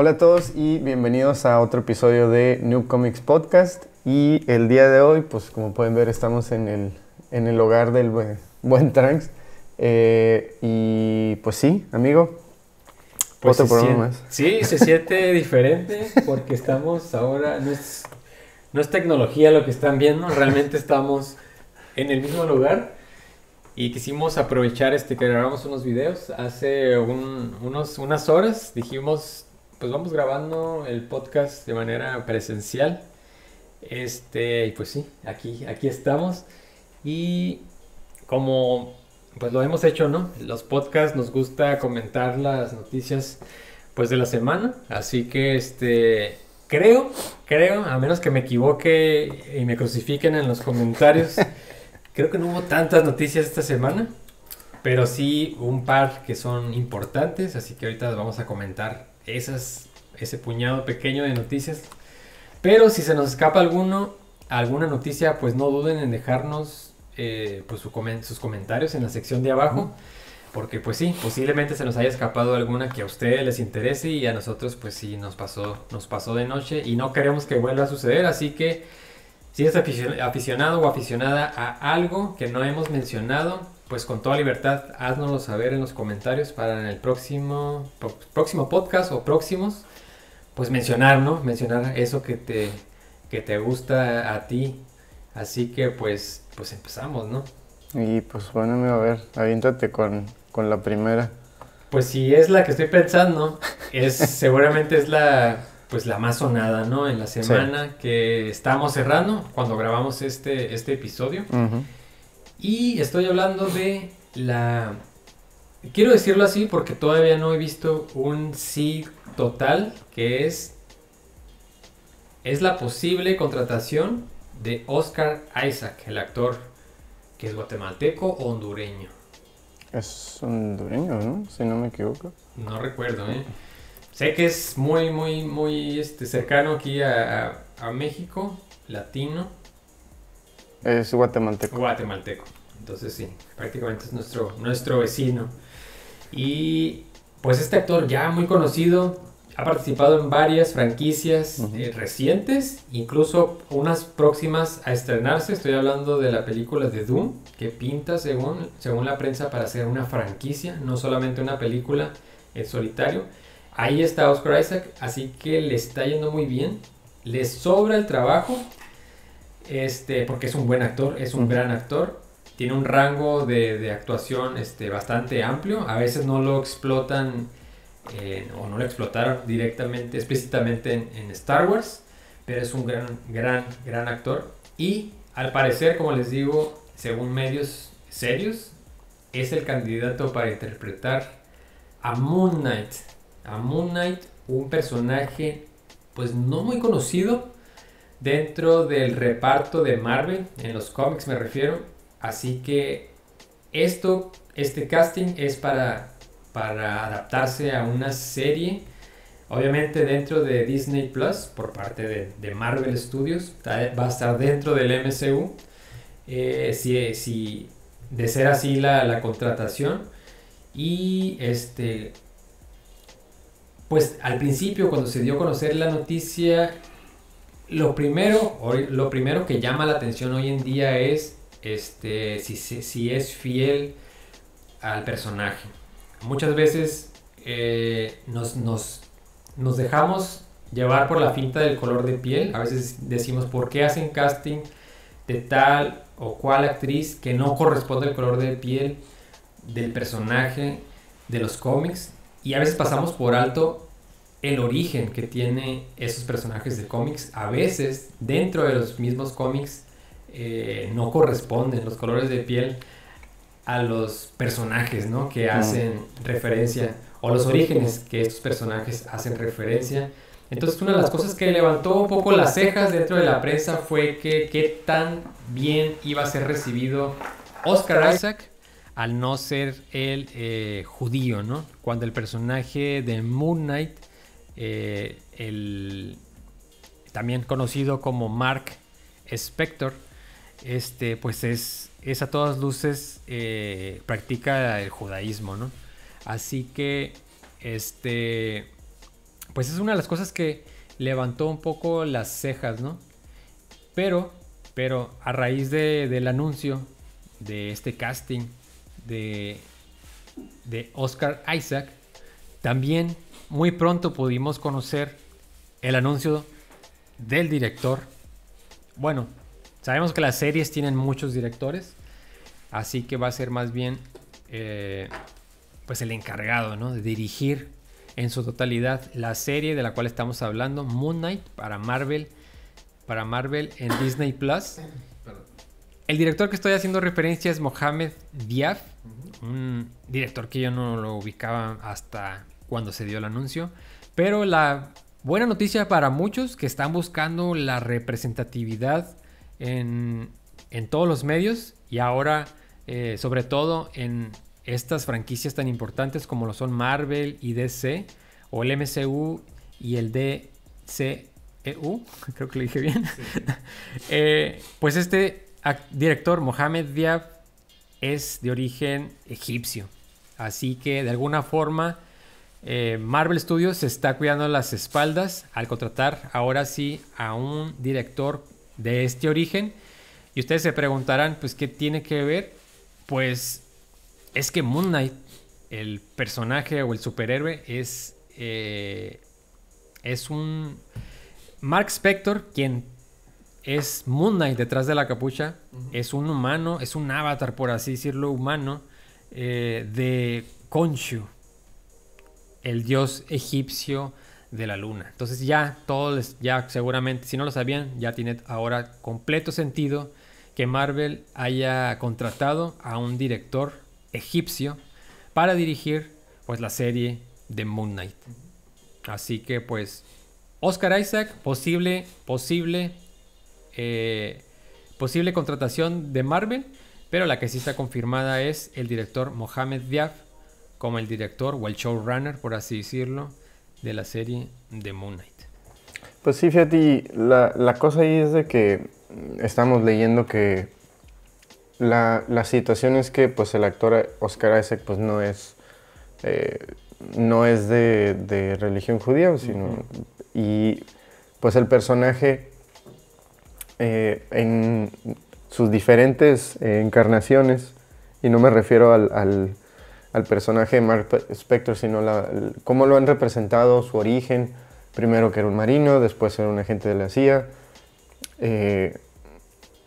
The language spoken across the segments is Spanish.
Hola a todos y bienvenidos a otro episodio de New Comics Podcast. Y el día de hoy, pues como pueden ver, estamos en el, en el hogar del buen, buen Tranks. Eh, y pues sí, amigo. Pues otro programa sien- más. Sí, se siente diferente porque estamos ahora, no es, no es tecnología lo que están viendo, realmente estamos en el mismo lugar y quisimos aprovechar este que grabamos unos videos hace un- unos, unas horas, dijimos, pues vamos grabando el podcast de manera presencial. Este, y pues sí, aquí, aquí estamos. Y como pues lo hemos hecho, ¿no? Los podcasts nos gusta comentar las noticias pues de la semana, así que este creo, creo, a menos que me equivoque y me crucifiquen en los comentarios, creo que no hubo tantas noticias esta semana, pero sí un par que son importantes, así que ahorita vamos a comentar esas ese puñado pequeño de noticias. Pero si se nos escapa alguno, alguna noticia, pues no duden en dejarnos eh, pues su comen- sus comentarios en la sección de abajo. Porque pues sí, posiblemente se nos haya escapado alguna que a ustedes les interese y a nosotros pues sí nos pasó, nos pasó de noche y no queremos que vuelva a suceder. Así que si eres aficio- aficionado o aficionada a algo que no hemos mencionado, pues con toda libertad haznoslo saber en los comentarios para en el próximo, próximo podcast o próximos, pues mencionar, ¿no? Mencionar eso que te, que te gusta a ti. Así que pues, pues empezamos, ¿no? Y pues bueno, a ver, aviéntate con, con la primera. Pues si es la que estoy pensando, es seguramente es la pues la más sonada, ¿no? En la semana que estamos cerrando cuando grabamos este, este episodio. Ujú. Y estoy hablando de la... Quiero decirlo así porque todavía no he visto un sí total, que es... Es la posible contratación de Oscar Isaac, el actor que es guatemalteco o hondureño. Es hondureño, ¿no? Si no me equivoco. No recuerdo, ¿eh? Sé que es muy, muy, muy este, cercano aquí a, a- a México, latino, Es guatemalteco. guatemalteco. Entonces sí, prácticamente es nuestro, nuestro vecino. Y pues este actor ya muy conocido, ha participado en varias franquicias eh, recientes, incluso unas próximas a estrenarse. Estoy hablando de la película de Doom, que pinta según, según la prensa para ser una franquicia, no solamente una película en solitario. Ahí está Oscar Isaac, así que le está yendo muy bien. Le sobra el trabajo, este, porque es un buen actor, es un gran actor. Tiene un rango de, actuación este, bastante amplio. A veces no lo explotan o no lo explotaron directamente, explícitamente en, en Star Wars, pero es un gran, gran, gran actor. Y al parecer, como les digo, según medios serios, es el candidato para interpretar a Moon Knight. A Moon Knight, un personaje pues no muy conocido dentro del reparto de Marvel, en los cómics me refiero. Así que esto, este casting es para, para adaptarse a una serie, obviamente dentro de Disney Plus, por parte de, de Marvel Studios, va a estar dentro del MCU. Eh, si, si de ser así la, la contratación. Y este, pues al principio cuando se dio a conocer la noticia, lo primero, lo primero que llama la atención hoy en día es este, si, si, es fiel al personaje. Muchas veces eh, nos, nos, nos dejamos llevar por la finta del color de piel. A veces decimos, ¿por qué hacen casting de tal o cual actriz que no corresponde al color de piel del personaje de los cómics? Y a veces pasamos por alto el origen que tiene esos personajes de cómics. A veces dentro de los mismos cómics eh, no corresponden los colores de piel a los personajes ¿no? que hacen referencia o los orígenes que estos personajes hacen referencia. Entonces una de las cosas que levantó un poco las cejas dentro de la prensa fue que qué tan bien iba a ser recibido Oscar Isaac al no ser el eh, judío, ¿no? Cuando el personaje de Moon Knight, eh, el, también conocido como Mark Spector, este, pues es, es a todas luces eh, practica el judaísmo, ¿no? Así que, este, pues es una de las cosas que levantó un poco las cejas, ¿no? Pero, pero a raíz del anuncio de este casting de, de Oscar Isaac, también muy pronto pudimos conocer el anuncio del director. Bueno, sabemos que las series tienen muchos directores, así que va a ser más bien eh, pues el encargado ¿no? de dirigir en su totalidad la serie de la cual estamos hablando, Moon Knight para Marvel, para Marvel en Disney Plus. El director que estoy haciendo referencia es Mohamed Diaf, un director que yo no lo ubicaba hasta cuando se dio el anuncio. Pero la buena noticia para muchos que están buscando la representatividad en, todos los medios y ahora eh, sobre todo en estas franquicias tan importantes como lo son Marvel y DC, o el MCU y el DCEU, creo que lo dije bien, eh, pues este director, Mohamed Diab, es de origen egipcio. Así que de alguna forma eh, Marvel Studios se está cuidando las espaldas al contratar ahora sí a un director de este origen. Y ustedes se preguntarán, pues, ¿qué tiene que ver? Pues es que Moon Knight, el personaje o el superhéroe, es, eh, es un... Mark Spector, quien es Moon Knight detrás de la capucha, es un humano, es un avatar, por así decirlo, humano, eh, de Khonshu, el dios egipcio de la luna. Entonces ya todos, ya seguramente, si no lo sabían, ya tiene ahora completo sentido que Marvel haya contratado a un director egipcio para dirigir pues la serie de Moon Knight. Así que pues Oscar Isaac, posible, posible, eh, posible contratación de Marvel, pero la que sí está confirmada es el director Mohamed Diaf como el director o el showrunner, por así decirlo, de la serie de Moon Knight. Pues sí, fíjate, la, la cosa ahí es de que estamos leyendo que la, situación es que pues el actor Oscar Isaac pues no es, eh, no es de, religión judía, sino, y pues el personaje eh, en sus diferentes eh, encarnaciones, y no me refiero al, personaje de Mark Spector, sino la, cómo lo han representado, su origen, primero que era un marino, después era un agente de la CIA,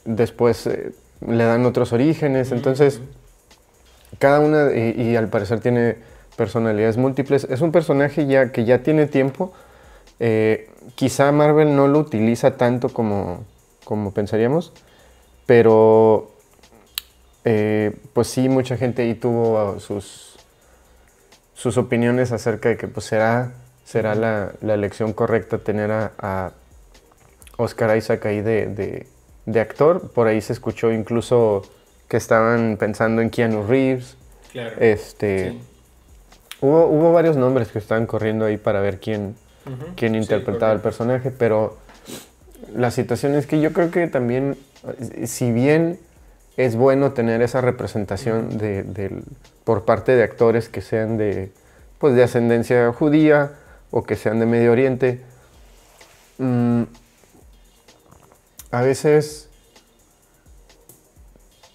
después le dan otros orígenes, entonces cada una, y, al parecer tiene personalidades múltiples, es un personaje ya que ya tiene tiempo, eh, quizá Marvel no lo utiliza tanto como, como pensaríamos, pero eh, pues sí, mucha gente ahí tuvo sus, sus opiniones acerca de que pues será, será la, elección correcta tener a, Oscar Isaac ahí de de actor. Por ahí se escuchó incluso que estaban pensando en Keanu Reeves. Claro. Este, hubo, hubo, varios nombres que estaban corriendo ahí para ver quién, quién interpretaba el personaje, pero la situación es que yo creo que también, si bien es bueno tener esa representación de, por parte de actores que sean de, pues, de ascendencia judía o que sean de Medio Oriente, mm, a veces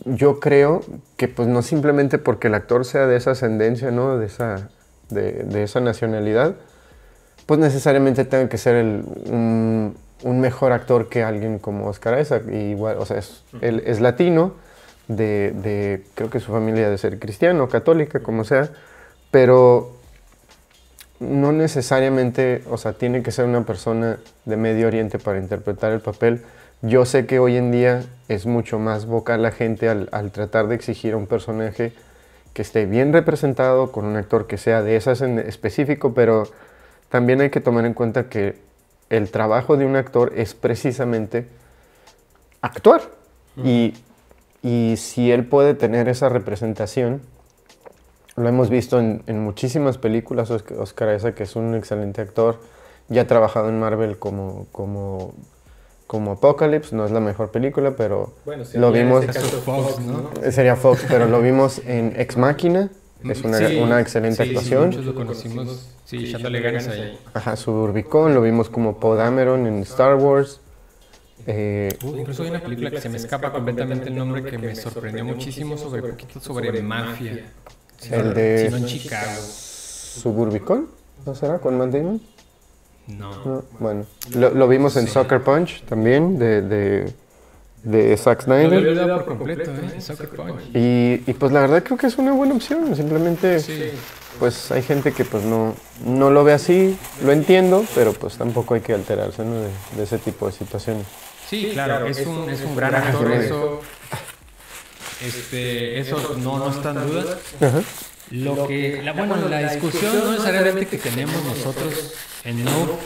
yo creo que pues no simplemente porque el actor sea de esa ascendencia, ¿no? De esa, de, esa nacionalidad, pues necesariamente tenga que ser un, mejor actor que alguien como Oscar Isaac. igual, o sea, es, él es latino, de, creo que su familia de ser cristiano, católica, como sea, pero no necesariamente, o sea, tiene que ser una persona de Medio Oriente para interpretar el papel yo sé que hoy en día es mucho más vocal la gente al, tratar de exigir a un personaje que esté bien representado, con un actor que sea de esas en específico, pero también hay que tomar en cuenta que el trabajo de un actor es precisamente actuar. y, si él puede tener esa representación, lo hemos visto en, muchísimas películas, Oscar Isaac, que es un excelente actor, ya ha trabajado en Marvel como, como como Apocalypse, no es la mejor película, pero lo vimos. Fox, ¿no? Sería Fox, pero lo vimos en Ex Máquina, es una, Sí, una excelente sí, actuación. Muchos lo conocimos, sí, echándole ganas ahí. Ajá, Suburbicon, lo vimos como Poe Dameron en Star Wars. Eh, Uh, incluso hay una película que se me escapa completamente el nombre que me sorprendió muchísimo sobre poquito sobre mafia. El no- de- si no en Chicago. Suburbicon, ¿no será? ¿Con Matt Damon? No. No, bueno, lo, lo vimos en Sí. Soccer Punch también, de, de, de Zack Snyder. olvidado por completo, ¿eh? Soccer Punch. Y, y pues la verdad creo que es una buena opción, simplemente Sí. pues hay gente que pues no, no lo ve así, lo entiendo, pero pues tampoco hay que alterarse ¿no? de, de ese tipo de situaciones. Sí, claro, es un, es un gran actor, eso, este, eso no, no está en duda. Ajá. Lo que, la, bueno, la discusión no necesariamente que tenemos nosotros en Noob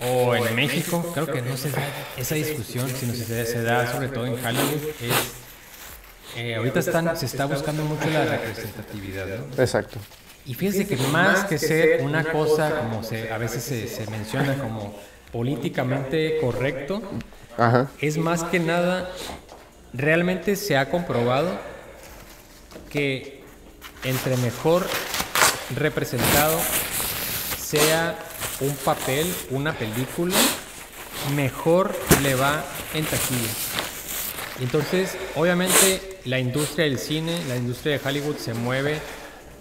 o en México, creo que no se da esa discusión, sino se, se da sobre todo en Hollywood, es, eh, ahorita están, se está buscando mucho la representatividad, ¿no? Exacto. Y fíjense que más que ser una cosa como se, a veces se, se menciona como políticamente correcto, Es más que nada, realmente se ha comprobado que entre mejor representado sea un papel, una película, mejor le va en taquilla. Entonces, obviamente, la industria del cine, la industria de Hollywood se mueve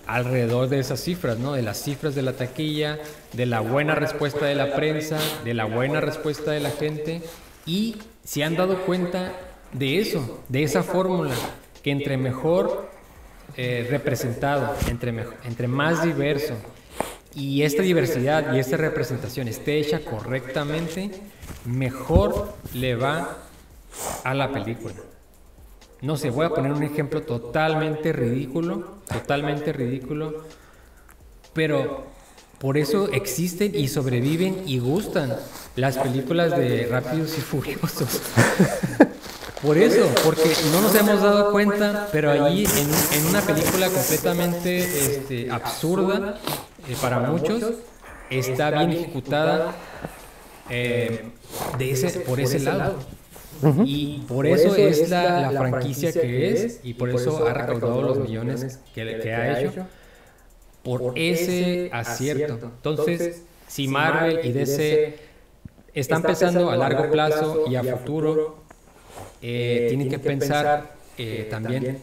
alrededor de esas cifras, ¿no? De las cifras de la taquilla, de la buena respuesta de la prensa, de la buena respuesta de la gente. Y se han dado cuenta de eso, de esa fórmula, que entre mejor eh, representado, entre, entre más diverso, y esta diversidad y esta representación esté hecha correctamente, mejor le va a la película. No sé, voy a poner un ejemplo totalmente ridículo, totalmente ridículo, pero por eso existen y sobreviven y gustan las películas de Rápidos y Furiosos. Por eso, porque no nos hemos dado cuenta, pero allí en, en una película completamente este, absurda eh, para muchos, está bien ejecutada eh, de ese, por ese lado. Y por eso es la, la franquicia que es y por eso ha recaudado los millones que, que ha hecho por ese acierto. Entonces, si Marvel y DC están pensando a largo plazo y a futuro, eh, tienen que pensar eh, también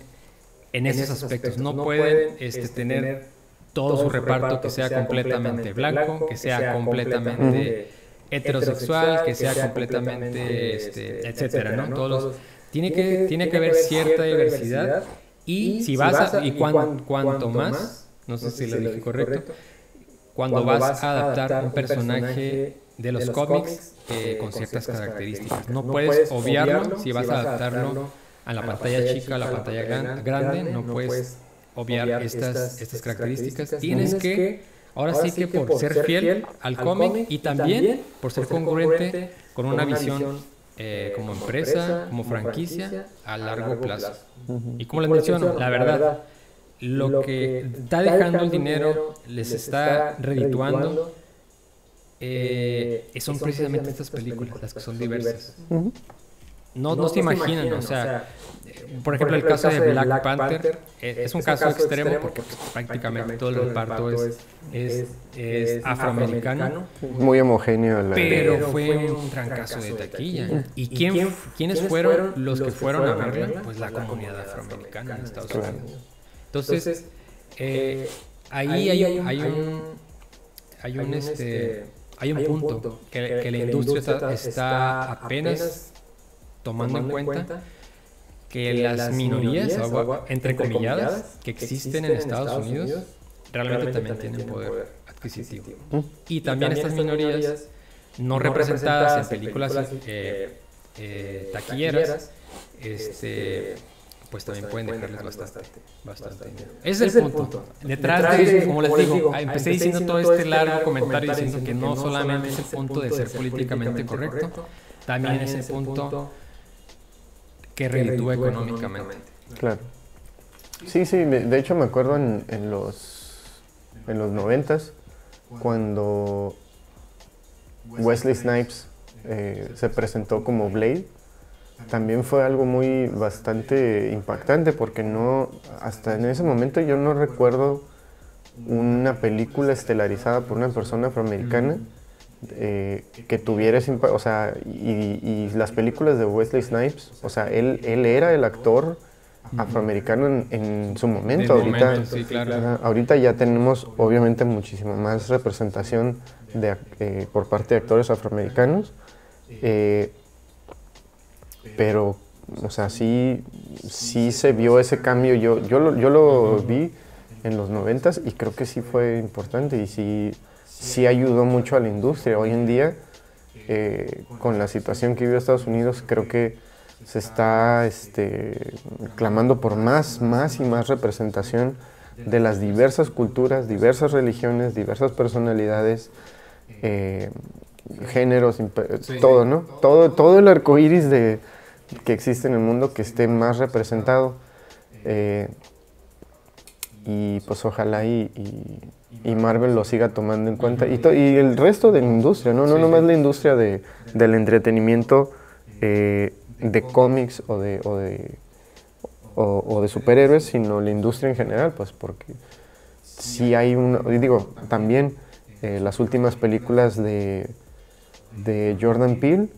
en esos aspectos. No pueden este, tener todo su reparto que sea completamente blanco, que sea completamente heterosexual, que sea completamente, este, etcétera, ¿no? Todos los- tiene que tiene que haber cierta diversidad y si vas a, y cuan- cuanto más, no sé si lo dije correcto, cuando vas a adaptar un personaje de los cómics eh, con ciertas características. No puedes obviarlo si vas a adaptarlo a la pantalla chica, a la pantalla gran- grande, no puedes obviar estas, estas características. Tienes que, ahora sí que por ser fiel al cómic y también por ser congruente con una visión eh, como empresa, como franquicia a largo plazo. Y como les menciono, la verdad, lo que está dejando el dinero les está redituando eh, son precisamente estas películas, las que son diversas. Ujú. No, no se imaginan, o sea, eh, por ejemplo, el caso de Black Panther eh, es un caso extremo porque pues, prácticamente todo el reparto es, es, es afroamericano, Muy homogéneo. La, pero fue un trancazo de taquilla. ¿Y quién, quiénes fueron los que fueron a verla? Pues la comunidad afroamericana en Estados Claro. Unidos. Entonces, eh, ahí hay, un- hay un, hay un, este, hay un punto que, que la industria está, está apenas tomando en cuenta que las minorías, o, entre comilladas, que existen en Estados Unidos, realmente también tienen poder adquisitivo. Y también estas minorías no representadas en películas eh, eh, taquilleras, este, pues también pueden dejarles bastante, bastante dinero. Ese es el punto. Detrás de eso, como les digo, empecé diciendo todo este largo comentario diciendo que no solamente es el punto de ser políticamente correcto, también es el punto que reditúa económicamente. Claro. Sí, sí, de, de hecho me acuerdo en, en los en los noventas cuando Wesley Snipes eh, se presentó como Blade. También fue algo muy bastante impactante porque no hasta en ese momento yo no recuerdo una película estelarizada por una persona afroamericana eh, que tuviera ese impacto, o sea, y, las películas de Wesley Snipes, o sea, él, él era el actor afroamericano en, su momento. ahorita, ahorita ya tenemos obviamente muchísima más representación de, eh, por parte de actores afroamericanos, eh, pero, o sea, sí, sí se vio ese cambio. Yo, yo, lo, yo lo vi en los noventas y creo que sí fue importante y sí, sí ayudó mucho a la industria. Hoy en día, eh, con la situación que vive Estados Unidos, creo que se está este, clamando por más, más y más representación de las diversas culturas, diversas religiones, diversas personalidades, eh, géneros, todo, ¿no? Todo, todo el arco iris de, que existe en el mundo que esté más representado. Eh, y pues ojalá y, y, Marvel lo siga tomando en cuenta. Y, y el resto de la industria, ¿no? No nomás la industria de, del entretenimiento eh, de cómics o de, o de, o, de superhéroes, sino la industria en general, pues porque si hay una, digo, también eh, las últimas películas de, de Jordan Peele,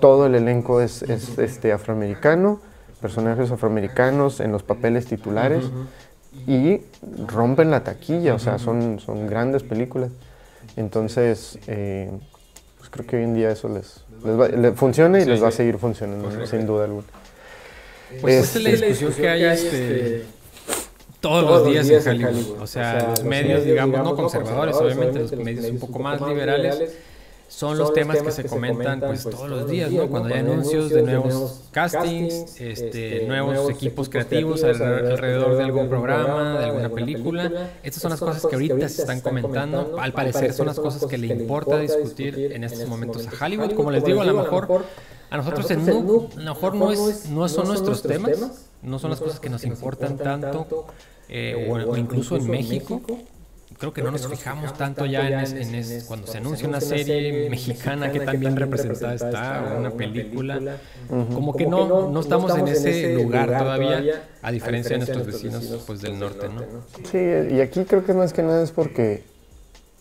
todo el elenco es, es este, afroamericano, personajes afroamericanos en los papeles titulares y rompen la taquilla, o sea, son, son grandes películas. Entonces, eh, pues creo que hoy en día eso les, les, funciona y les va a seguir funcionando, sin duda alguna. Pues es, la discusión que hay este, este, todos, los días, en Hollywood. O sea, los medios, digamos, no conservadores, obviamente, los medios un poco más liberales son los temas que se comentan pues, pues todos los días, ¿no? Cuando hay anuncios de nuevos castings, este, este nuevos equipos creativos alrededor de algún programa, de alguna película. Estas son las cosas que ahorita se están comentando. Al parecer son las cosas que le importa discutir en estos momentos a Hollywood. Como les digo, a lo mejor a nosotros en a lo mejor no, es, no son nuestros temas, no son las cosas que nos importan tanto, eh, o, incluso en México creo que no nos fijamos tanto ya en, cuando se anuncia una serie mexicana que también representada está, o una película, como que no, no estamos en ese lugar todavía, a diferencia de nuestros vecinos pues del norte, ¿no? Sí, y aquí creo que más que nada es porque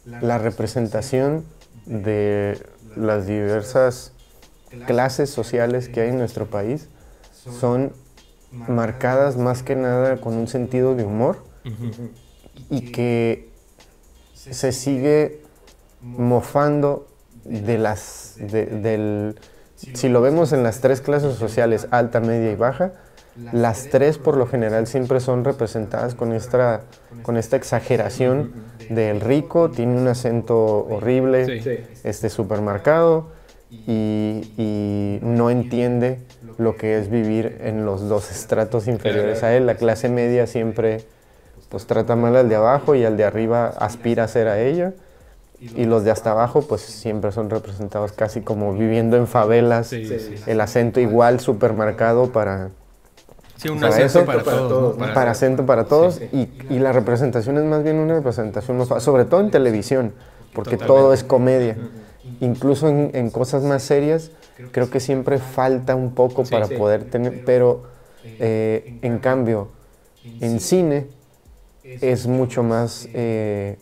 la representación de las diversas clases sociales que hay en nuestro país son marcadas más que nada con un sentido de humor y que se sigue mofando de las, del, si lo vemos en las tres clases sociales, alta, media y baja, las tres por lo general siempre son representadas con esta, con esta exageración del rico, tiene un acento horrible, este supermercado y, y, no entiende lo que es vivir en los dos estratos inferiores a él. La clase media siempre pues trata mal al de abajo y al de arriba aspira a ser a ella. Y los de hasta abajo pues siempre son representados casi como viviendo en favelas, el acento igual súper marcado para... Sí, un acento para, todos. Para, acento para todos. Y, y, la representación es más bien una representación, sobre todo en televisión, porque todo es comedia. Incluso en, en, cosas más serias creo que siempre falta un poco para poder tener, pero eh, en cambio en cine es mucho más, eh,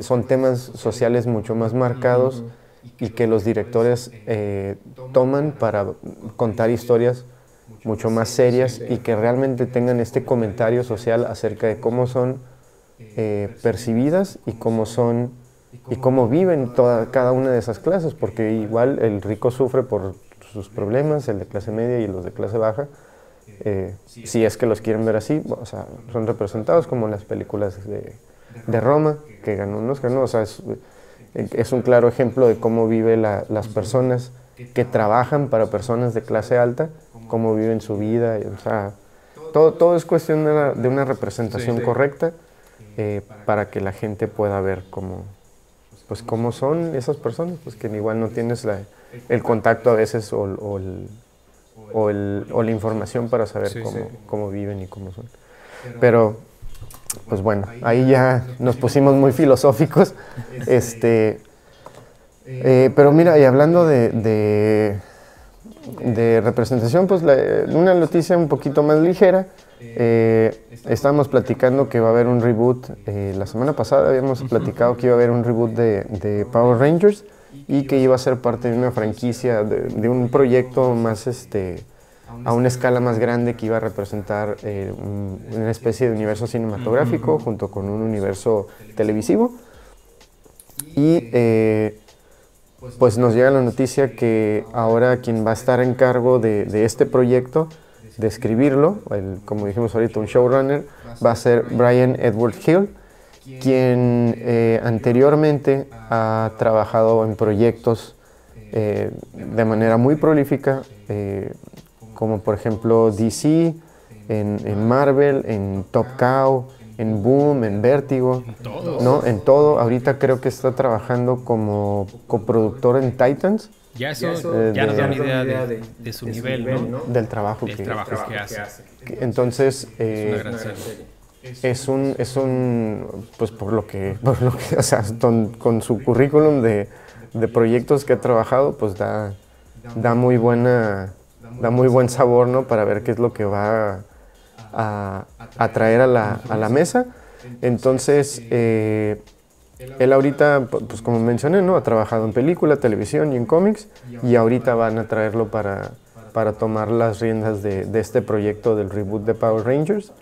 son temas sociales mucho más marcados y que los directores eh, toman para contar historias mucho más serias y que realmente tengan este comentario social acerca de cómo son eh, percibidas y cómo son y cómo viven toda, cada una de esas clases, porque igual el rico sufre por sus problemas, el de clase media y los de clase baja, eh, si es que los quieren ver así, o sea, son representados como las películas de, de Roma, que ganó un Oscar, ¿no? O sea, es, es un claro ejemplo de cómo viven las personas que trabajan para personas de clase alta, cómo viven su vida, o sea, todo, todo es cuestión de una, de una representación correcta eh, para que la gente pueda ver cómo, pues, cómo son esas personas, pues que igual no tienes la, el contacto a veces o, o el o, el, o la información para saber cómo, cómo, viven y cómo son. Pero, pues bueno, ahí ya nos pusimos muy filosóficos. Este, eh, pero mira, y hablando de, de representación, pues una noticia un poquito más ligera. Eh, estábamos platicando que va a haber un reboot. Eh, la semana pasada habíamos platicado que iba a haber un reboot de, de, Power Rangers y que iba a ser parte de una franquicia, de, un proyecto más este, a una escala más grande que iba a representar eh, una especie de universo cinematográfico junto con un universo televisivo. Y pues nos llega la noticia que ahora quien va a estar en cargo de, este proyecto, de escribirlo, como dijimos ahorita, un showrunner, va a ser Brian Edward Hill, quien eh, anteriormente ha trabajado en proyectos eh, de manera muy prolífica, eh, como por ejemplo DC, en, en Marvel, en Top Cow, en Boom, en Vértigo, en ¿no? En todo. Ahorita creo que está trabajando como coproductor en Titans. Ya eso, eh, ya nos da una idea de, su, nivel, ¿no? Del trabajo, que, trabajo que, hace. Entonces, eh, es, un, es un, pues por lo que, por lo que o sea, con, su currículum de, de, proyectos que ha trabajado, pues da, da muy buena, da muy buen sabor, ¿no? Para ver qué es lo que va a, traer a la, a la, mesa. Entonces, eh, él ahorita, pues como mencioné, ¿no? ha trabajado en película, televisión y en cómics, y ahorita van a traerlo para, para tomar las riendas de, de este proyecto del reboot de Power Rangers.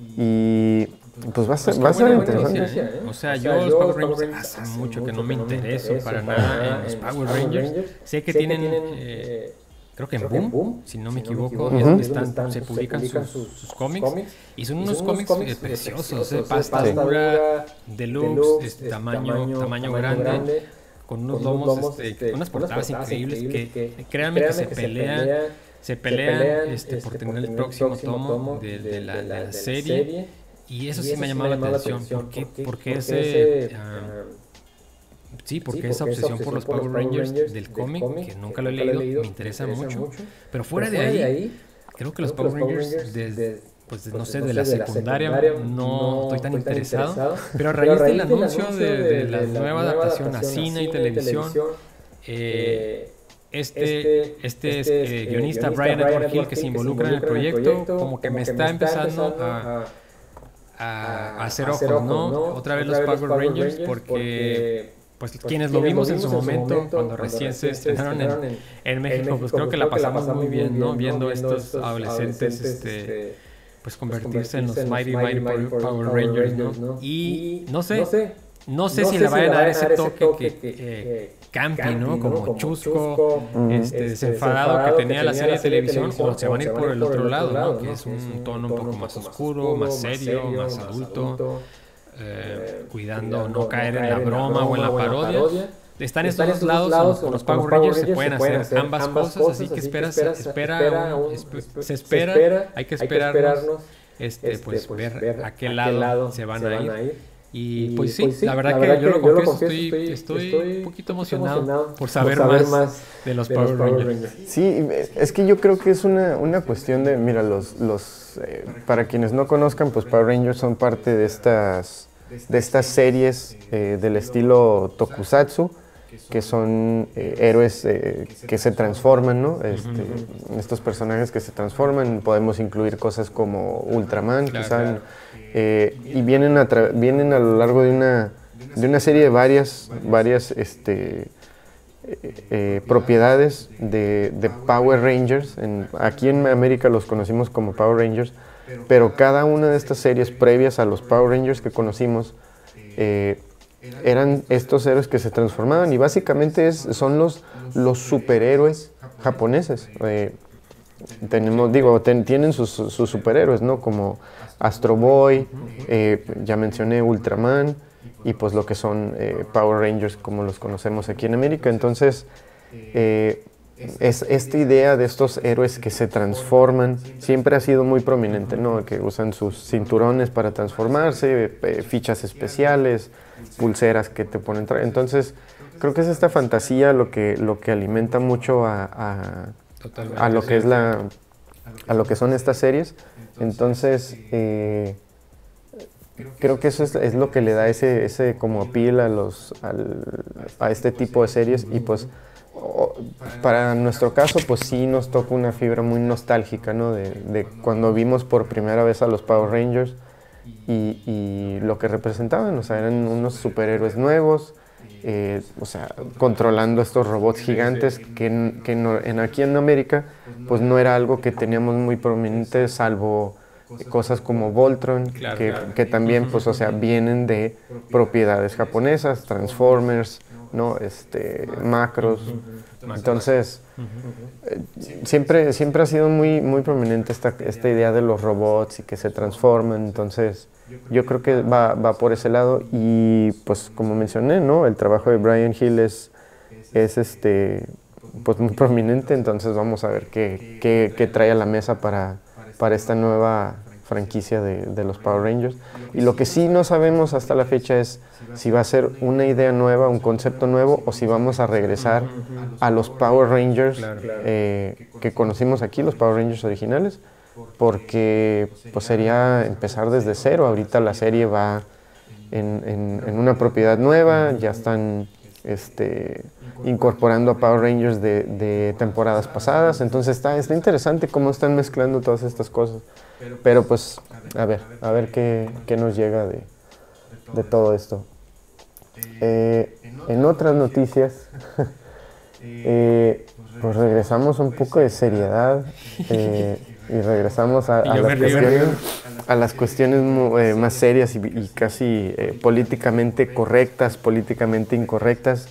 Y pues va a ser, pues va a ser interesante. ¿eh? O sea, yo, los Power Rangers hace mucho que no me intereso para nada en los Power Rangers. Sé que tienen... Eh, creo que en Boom, si no me equivoco, es donde están, se publican sus, cómics, y son unos cómics, eh, preciosos, eh, pasta dura, deluxe, este, tamaño, tamaño grande, con unos lomos, este, este unas portadas increíbles que, créanme que se pelean, se pelean este, por tener el próximo tomo de, la, serie, y eso sí me ha llamado la atención, porque, porque ese... Sí, porque, esa obsesión por los Power Rangers, del cómic, que nunca lo he leído, me interesa, mucho, Pero fuera, de, ahí, creo que los Power Rangers, desde, pues, pues no sé, de la secundaria, no, estoy tan interesado. Pero a raíz del anuncio de, la nueva adaptación a cine y televisión, eh, este, este, este guionista Brian Edward Hill que se involucra en el proyecto, como que me está empezando a, a, hacer ojos, ¿no? Otra vez los Power Rangers, porque pues, pues quienes lo vimos en su momento, cuando, recién se estrenaron en, México, pues creo que la pasamos muy bien, ¿no? Viendo estos adolescentes, este, este, pues convertirse en los Mighty Mighty Power Rangers, ¿no? Y no sé, no sé si le vayan a dar ese toque que, eh, campi, ¿no? Como chusco, este, este, desenfadado que tenía la serie de televisión, o se van a ir por el otro lado, ¿no? Que es un tono un poco más oscuro, más serio, más adulto. Eh, cuidando no caer en la broma o en la parodia. Están estos dos lados, con los Power Rangers se pueden hacer ambas cosas, así que espera, se espera, se espera, hay que esperarnos, este, pues, este, pues ver a qué lado se van a ir. Y, pues, pues, sí, la verdad, que, yo lo confieso, estoy, estoy, un poquito emocionado, por saber, más, de los Power, Rangers. Sí, es que yo creo que es una, una cuestión de, mira, los, los eh, para quienes no conozcan, pues Power Rangers son parte de estas, de estas series eh, del estilo tokusatsu, que son eh, héroes que se transforman, ¿no? Este, estos personajes que se transforman, podemos incluir cosas como Ultraman, quizás eh, y vienen a, vienen a lo largo de una, de una serie de varias, varias este, eh, eh, propiedades de, de, Power Rangers. Aquí en América los conocimos como Power Rangers, pero cada una de estas series previas a los Power Rangers que conocimos eran estos héroes que se transformaban y básicamente son los superhéroes japoneses. Tenemos, digo, tienen sus, superhéroes, ¿no? Como Astro Boy, eh, ya mencioné Ultraman y pues lo que son eh, Power Rangers como los conocemos aquí en América. Entonces, eh, es, esta idea de estos héroes que se transforman siempre ha sido muy prominente, ¿no? Que usan sus cinturones para transformarse, fichas especiales, pulseras que te ponen... Entonces, creo que es esta fantasía lo que, lo que alimenta mucho a lo que es la... a lo que son estas series. Entonces, eh, creo que eso es, lo que le da ese, ese como appeal a, los, a este tipo de series. Y pues para nuestro caso, pues sí nos toca una fibra muy nostálgica, ¿no? De, de cuando vimos por primera vez a los Power Rangers y, y lo que representaban, o sea, eran unos superhéroes nuevos, eh, o sea, controlando estos robots gigantes que, que en, aquí en América pues no. era algo que teníamos muy prominente salvo cosas como Voltron, que, que, también pues o sea vienen de propiedades japonesas, Transformers, ¿no? este, macros. Entonces, eh, siempre, siempre ha sido muy, muy prominente esta, esta idea de los robots y que se transforman. Entonces, yo creo que va, va, por ese lado y pues como mencioné, ¿no? El trabajo de Brian Hill es, es este, pues muy prominente, entonces vamos a ver qué, qué, qué trae a la mesa para, para esta nueva franquicia. de, de, los Power Rangers. Y lo que sí no sabemos hasta la fecha es si va a ser una idea nueva, un concepto nuevo, o si vamos a regresar a los Power Rangers eh, que conocimos aquí, los Power Rangers originales, porque pues sería empezar desde cero. Ahorita la serie va en, en, una propiedad nueva, ya están este, incorporando a Power Rangers de, temporadas pasadas, entonces está, está interesante cómo están mezclando todas estas cosas. Pero pues, a ver, a ver qué, qué nos llega de, de todo esto. Eh, en otras noticias, eh, pues regresamos un poco de seriedad. Eh, y regresamos a, las, cuestiones, a las, cuestiones, eh, más serias y, casi eh, políticamente correctas, políticamente incorrectas.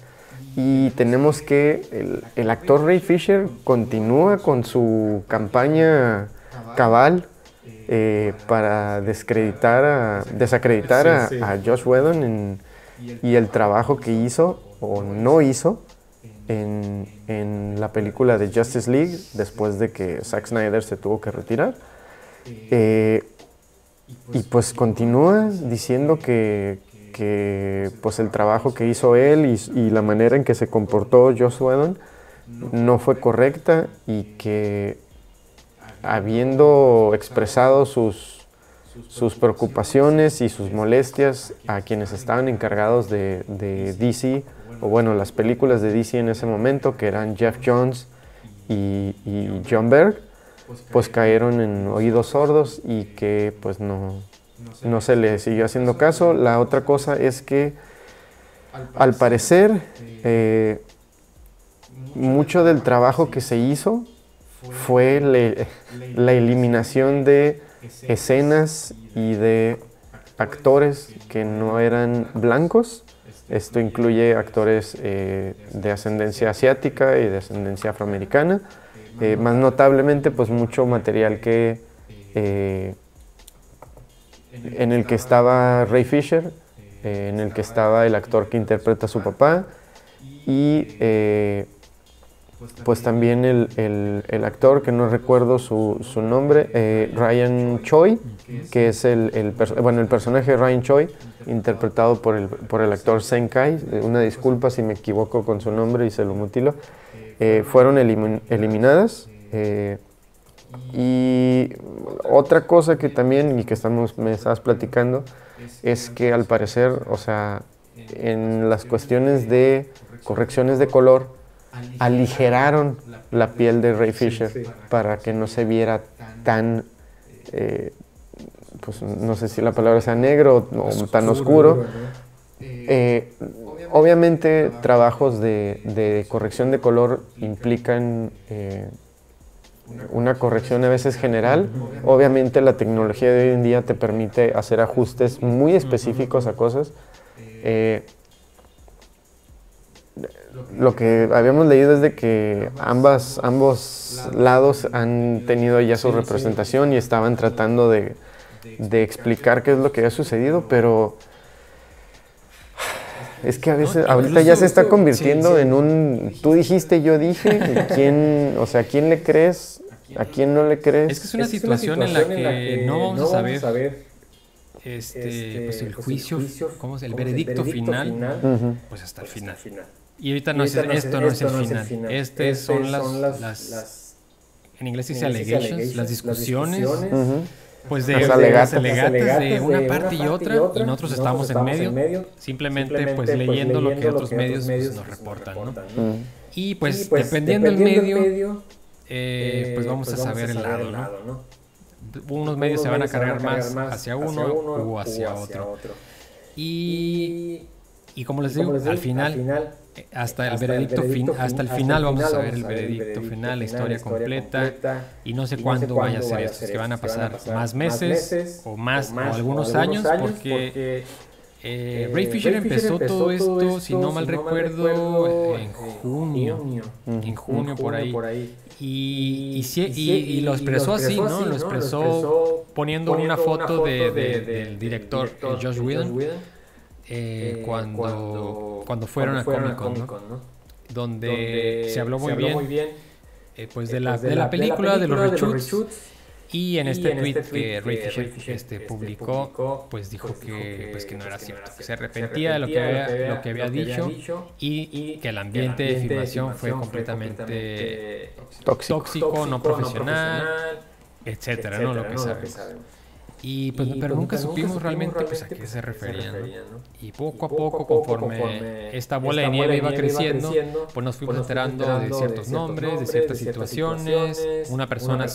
Y tenemos que el, el, actor Ray Fisher continúa con su campaña cabal eh, para desacreditar a, desacreditar a, a Josh Whedon en, y el trabajo que hizo o no hizo en, en, la película de Justice League después de que Zack Snyder se tuvo que retirar. Eh, y pues continúa diciendo que, que, pues el trabajo que hizo él y, y, la manera en que se comportó Joss Whedon no fue correcta y que habiendo expresado sus, sus preocupaciones y sus molestias a quienes estaban encargados de, de DC, o bueno, las películas de DC en ese momento, que eran Jeff Jones y, y John Berg, pues cayeron en oídos sordos y que pues no, no se le siguió haciendo caso. La otra cosa es que al parecer eh, mucho del trabajo que se hizo fue le, la eliminación de escenas y de actores que no eran blancos esto incluye actores eh, de ascendencia asiática y de ascendencia afroamericana. Eh, más notablemente, pues mucho material que eh, en el que estaba Ray Fisher, en el que estaba el actor que interpreta a su papá y pues también el, actor, que no recuerdo su, nombre, Ryan Choi, que es el, bueno, el personaje de Ryan Choi, interpretado por el, por el actor Sen Kai, eh, una disculpa si me equivoco con su nombre y se lo mutilo, eh, fueron elim eliminadas. Eh, y otra cosa que también, y que estamos, me estabas platicando, es que al parecer, o sea, en las cuestiones de correcciones de color, aligeraron la piel de Ray Fisher para que no se viera tan, eh, pues no sé si la palabra sea negro o tan oscuro. Eh, obviamente trabajos de, de, corrección de color implican eh, una corrección a veces general. Obviamente la tecnología de hoy en día te permite hacer ajustes muy específicos a cosas. Eh, lo que habíamos leído es de que ambas, ambos lados han tenido ya su representación y estaban tratando de, de explicar qué es lo que ha sucedido, pero es que a veces, ahorita ya se está convirtiendo en un, tú dijiste, yo dije, ¿quién, o sea, quién le crees? ¿A quién no le crees? Es que es una, situación, en la que, no vamos, a saber, este, pues el juicio, ¿cómo es? El, veredicto, final, pues hasta el final. Y ahorita no, es, esto no es el final. Este son las, las, en inglés se dice allegations, las discusiones. Pues de, las alegatas, de una parte y otra, y nosotros estamos en medio, simplemente pues leyendo lo que otros medios pues, nos reportan, ¿no? Y pues, pues dependiendo, del medio, eh, pues vamos pues a saber el lado, ¿no? Unos medios se van a cargar más hacia uno o hacia otro. Y, y como les digo, al final hasta el veredicto, hasta el final vamos a ver el veredicto final, la historia completa y no sé cuándo vaya a ser esto, es que van a pasar más meses o más o algunos años porque eh, Ray Fisher empezó todo esto, si no mal recuerdo, en junio, en junio por ahí. Y, y, lo expresó así, ¿no? Lo expresó poniendo una foto de, del director Josh Whedon eh, eh, cuando, cuando, fueron a Comic Con, ¿no? Donde, se habló muy bien, eh, pues, de, la, de, la, película, de los reshoots. Y en este, tweet, este que Ray Fisher este, este, publicó, pues dijo pues que, pues que no era cierto, que se arrepentía de lo que había, lo que había dicho y que el ambiente de filmación fue completamente tóxico, no profesional, etcétera, ¿no? Lo que sabemos. Y pues, pero, nunca supimos realmente pues, a qué se referían. Y poco a poco, conforme esta bola de nieve iba creciendo, pues nos fuimos enterando de ciertos nombres, de ciertas situaciones. Una persona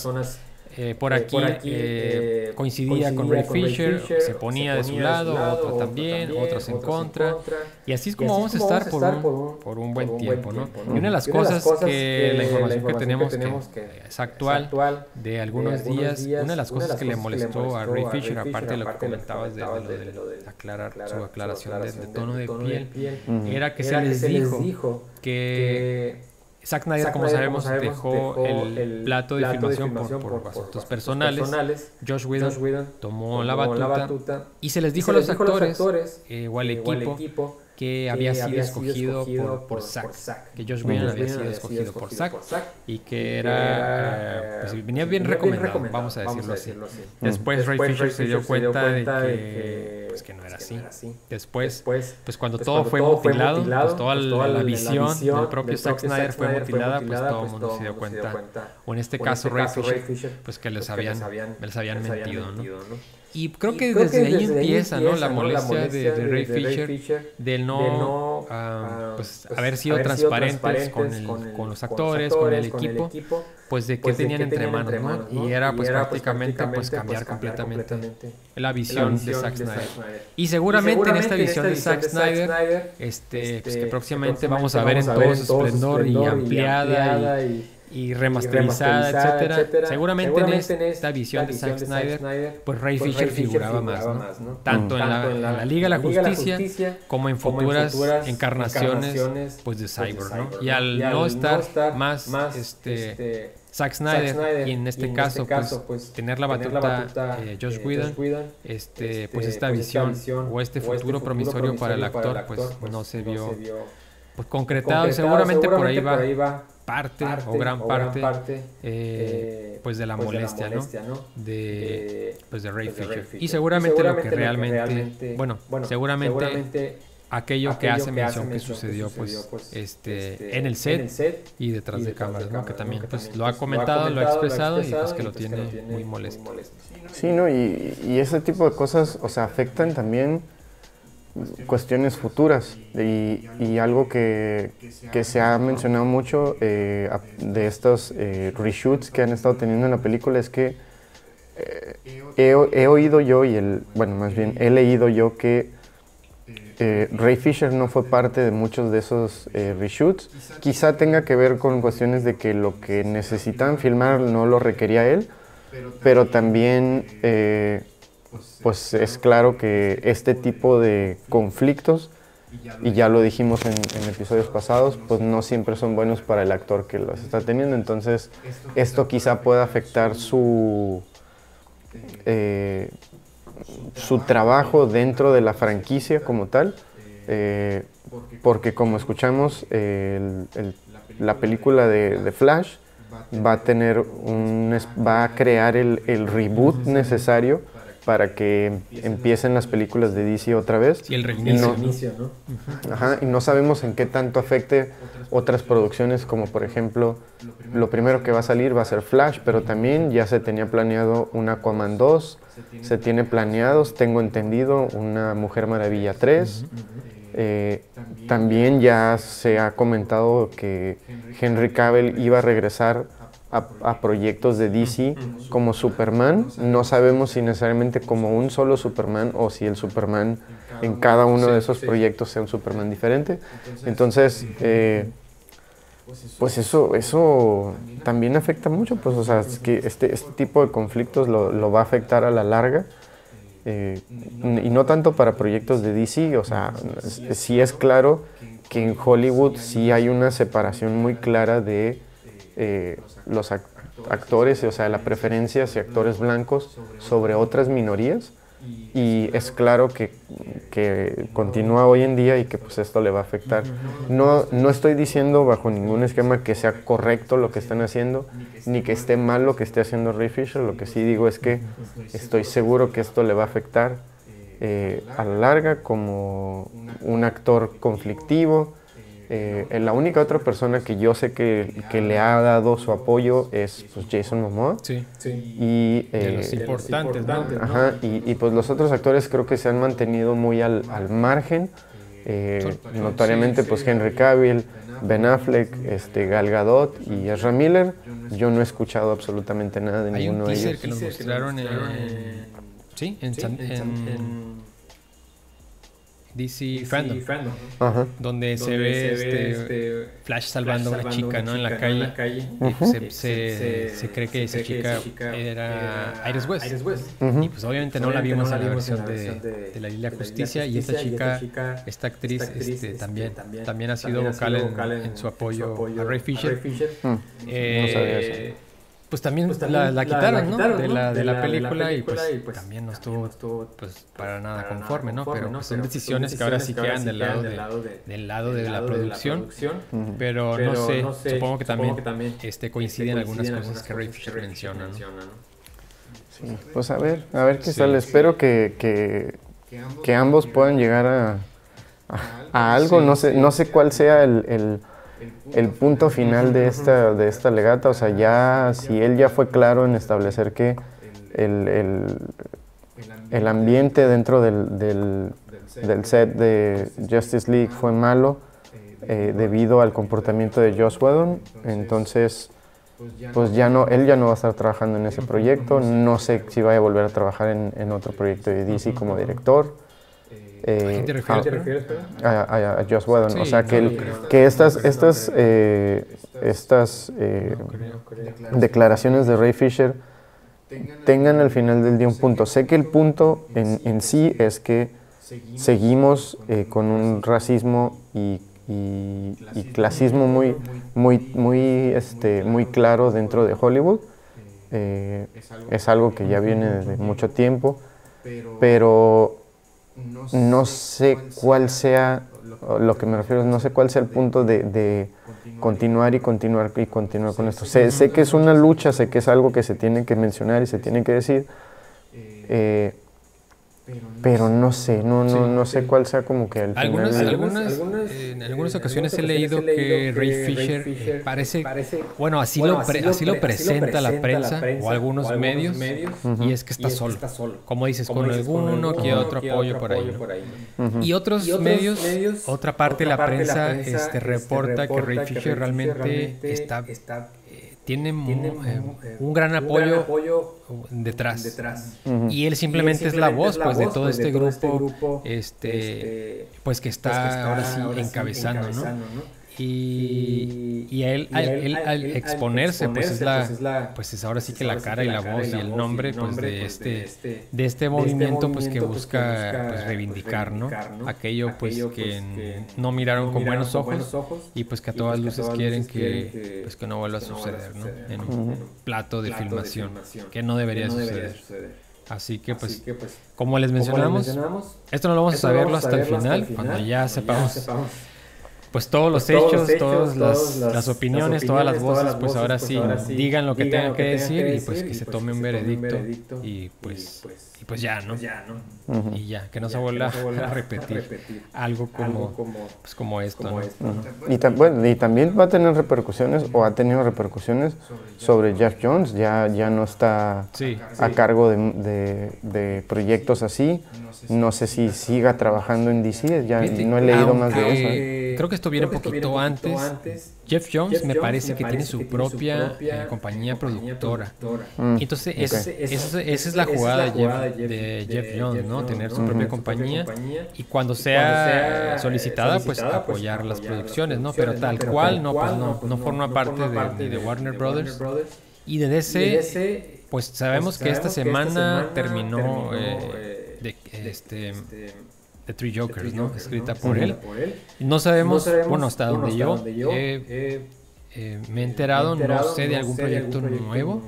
eh, por aquí, eh, eh, coincidía, con Ray Fisher, se ponía de su lado, otro también, otros en contra. Y así es como vamos a estar por un, por un buen tiempo, ¿no? Y una de las cosas que la información que tenemos que es actual de algunos días, una de las cosas que le molestó a Ray Fisher, aparte de lo que comentabas de, aclarar su aclaración de, tono de piel, era que se les dijo que Zack Snyder, como sabemos, dejó, el, plato de filmación por, asuntos personales. Josh Whedon, tomó, la, batuta, y se les dijo, a los actores, eh, o al equipo que había sido escogido por, por Zack, que Josh Whedon había sido escogido por Zack y que era, pues venía bien recomendado, vamos a decirlo así. Después Ray Fisher se dio cuenta de que, pues, que no era así. Después, pues cuando todo fue mutilado, pues toda la visión del propio Zack Snyder fue mutilada, pues todo el mundo se dio cuenta, o en este caso Ray Fisher, pues que les habían, les habían mentido, ¿no? Y creo que, desde, ahí empieza, ¿no? La molestia, de, Ray Fisher, de no, ah, pues, pues, haber sido transparentes, con, el, con, los actores, con el equipo, pues de qué pues, tenían entre manos, ¿no? Y era pues prácticamente pues cambiar completamente la visión de Zack Snyder. Y seguramente en esta visión de Zack Snyder, este, pues que este, próximamente vamos a ver en todo su esplendor y ampliada y y remasterizada, etcétera. Seguramente, en, esta, visión de Zack Snyder, pues Ray pues Fisher, figuraba, más, Tanto, en, la, Liga de la Justicia, como en futuras, encarnaciones, pues de Cyborg, ¿no? Y al, no, estar más, este, este Zack Snyder, y en este, caso, pues, pues, tener la batuta, eh, Josh, Whedon, este, este, pues esta visión, o este futuro promisorio para el actor, pues no se vio pues concretado, seguramente, por ahí va parte, o gran parte, eh, eh, pues de la, pues molestia, ¿no? De, pues de Ray, Fisher. Y seguramente, lo que realmente, bueno, seguramente, aquello, que hace mención que sucedió, pues, pues este, este, en el set, y detrás de cámaras, ¿no? Que también, pues, lo ha comentado, lo ha expresado y pues que lo tiene muy molesto. Sí, ¿no? Y, y ese tipo de cosas, o sea, afectan también cuestiones futuras y, algo que, se ha mencionado mucho eh, de estos eh, reshoots que han estado teniendo en la película es que eh, he, oído yo y el, bueno, más bien he leído yo que Ray Fisher no fue parte de muchos de esos reshoots. Quizá tenga que ver con cuestiones de que lo que necesitaban filmar no lo requería él, pero también pues es claro que este tipo de conflictos, y ya lo dijimos en, episodios pasados, pues no siempre son buenos para el actor que los está teniendo. Entonces, esto quizá pueda afectar su, eh, su trabajo dentro de la franquicia como tal, eh, porque como escuchamos, la película de, Flash va a tener un, va a crear el, el reboot necesario para que empiecen las películas de DC otra vez. Y el reinicio, ¿no? Ajá, y no sabemos en qué tanto afecte otras producciones, como por ejemplo, lo primero que va a salir va a ser Flash, pero también ya se tenía planeado un Aquaman 2, se tiene planeados, tengo entendido, una Mujer Maravilla 3. Eh, también ya se ha comentado que Henry Cavill iba a regresar a, proyectos de DC como Superman. No sabemos si necesariamente como un solo Superman o si el Superman en cada uno de esos proyectos sea un Superman diferente. Entonces, eh, pues eso, eso también afecta mucho, pues, o sea, que este, este tipo de conflictos lo, lo va a afectar a la larga. Eh, y no tanto para proyectos de DC, o sea, sí es claro que en Hollywood sí hay una separación muy clara de eh, los actores, o sea, la preferencia hacia actores blancos sobre otras minorías y es claro que, que, continúa hoy en día y que pues esto le va a afectar. No, no estoy diciendo bajo ningún esquema que sea correcto lo que están haciendo, ni que esté mal lo que esté haciendo Ray Fisher, lo que sí digo es que estoy seguro que esto le va a afectar eh, a la larga como un actor conflictivo, eh, la única otra persona que yo sé que, que, le ha dado su apoyo es pues, Jason Momoa. Sí, sí. Y, de los eh, importantes, ¿no? Ajá, y, y, pues los otros actores creo que se han mantenido muy al, al margen. Eh, notoriamente pues Henry Cavill, Ben Affleck, este, Gal Gadot y Ezra Miller. Yo no he escuchado absolutamente nada de ninguno de ellos. que nos mostraron en, sí, en, en DC, Fandom, donde, se ve, este, este, Flash salvando a una chica, ¿no? En la calle. y se, se, cree que esa chica, era Iris West. Y pues obviamente no la vimos en la versión de, de la Liga Justicia. Y esta chica, esta actriz, este, también, también ha sido vocal en, su apoyo a Ray Fisher. Mm. Eh, no sabía eso pues también, pues la, la, quitaron, ¿no? De la, de, la, película, y, pues, pues, también no estuvo, pues, para nada conforme, ¿no? Pero pues, son decisiones que ahora sí quedan del lado de, del lado de la producción, pero no sé, supongo que también este, coinciden algunas cosas que Ray Fisher menciona, ¿no? Sí, pues a ver, a ver qué sale. Espero que, que, que ambos puedan llegar a, a, algo, no sé, no sé cuál sea el, el el punto final de esta, de esta legata, o sea, ya si él ya fue claro en establecer que el, el, el ambiente dentro del, del, del, set de Justice League fue malo eh, debido al comportamiento de Joss Whedon, entonces pues ya no, él ya no va a estar trabajando en ese proyecto, no sé si va a volver a trabajar en, en otro proyecto de DC como director. Eh, ¿A te refieres? A, Joss Whedon. o sea, que, que estas, estas, eh, estas eh, declaraciones de Ray Fisher tengan al final del día un punto. Sé que el punto en, en sí es que seguimos eh, con un racismo y, y, y, clasismo muy, muy, muy, este, muy claro dentro de Hollywood. es algo que ya viene desde mucho tiempo, pero no sé cuál sea, lo que me refiero, no sé cuál sea el punto de, continuar y continuar y continuar. con esto. Sé, sé, que es una lucha, sé que es algo que se tiene que mencionar y se tiene que decir, eh, pero no sé, no, no, no sé cuál sea como que el algunas, algunas, en algunas ocasiones he leído que Ray Fisher eh, parece, bueno, así, lo, así lo presenta la prensa o algunos medios, y es que está solo. Como dices, con alguno que otro apoyo por ahí. Y otros medios, otra parte de la prensa este, este reporta que Ray Fisher realmente está tiene, eh, un gran apoyo, detrás. Y él simplemente es la voz, pues, de todo este, este grupo, este, este, pues, que está, ahora sí encabezando, ¿no? Y, y, él, al, exponerse, pues, es la, pues es ahora sí que la cara y la voz y el nombre, pues, de este, de este movimiento, pues, que busca, pues, reivindicar, ¿no? Aquello, pues, que no miraron con buenos ojos y, pues, que a todas luces quieren que, pues, que no vuelva a suceder, ¿no? En un plato de filmación, que no debería suceder. Así que, pues, como les mencionamos, esto no lo vamos a saberlo hasta el final, cuando ya sepamos pues todos los pues hechos, todas las, opiniones, todas las voces, pues ahora sí, digan lo que tengan que decir y pues que se pues, tome un veredicto y pues, y pues ya, ¿no? Y ya, que no se vuelva a repetir algo como, pues como esto, Y, bueno, y también va a tener repercusiones o ha tenido repercusiones sobre Jeff Jones, ya, ya no está a cargo de, de proyectos así. No sé si siga trabajando en DC, ya no he leído más de eso. ¿eh? Creo que esto viene un poquito antes. Jeff Jones me parece que tiene su propia eh, compañía productora. Mm, Entonces, esa, es la jugada de Jeff, Jones, ¿no? Tener su propia compañía y cuando sea solicitada, pues apoyar las producciones, ¿no? Pero tal cual, no, pues no, no forma parte de, de Warner Brothers. Y de DC, pues sabemos que esta semana terminó eh, de, este, este The Three Jokers, ¿no? Escrita por él. No sabemos, bueno, hasta donde yo, eh, me he enterado, no sé de algún proyecto nuevo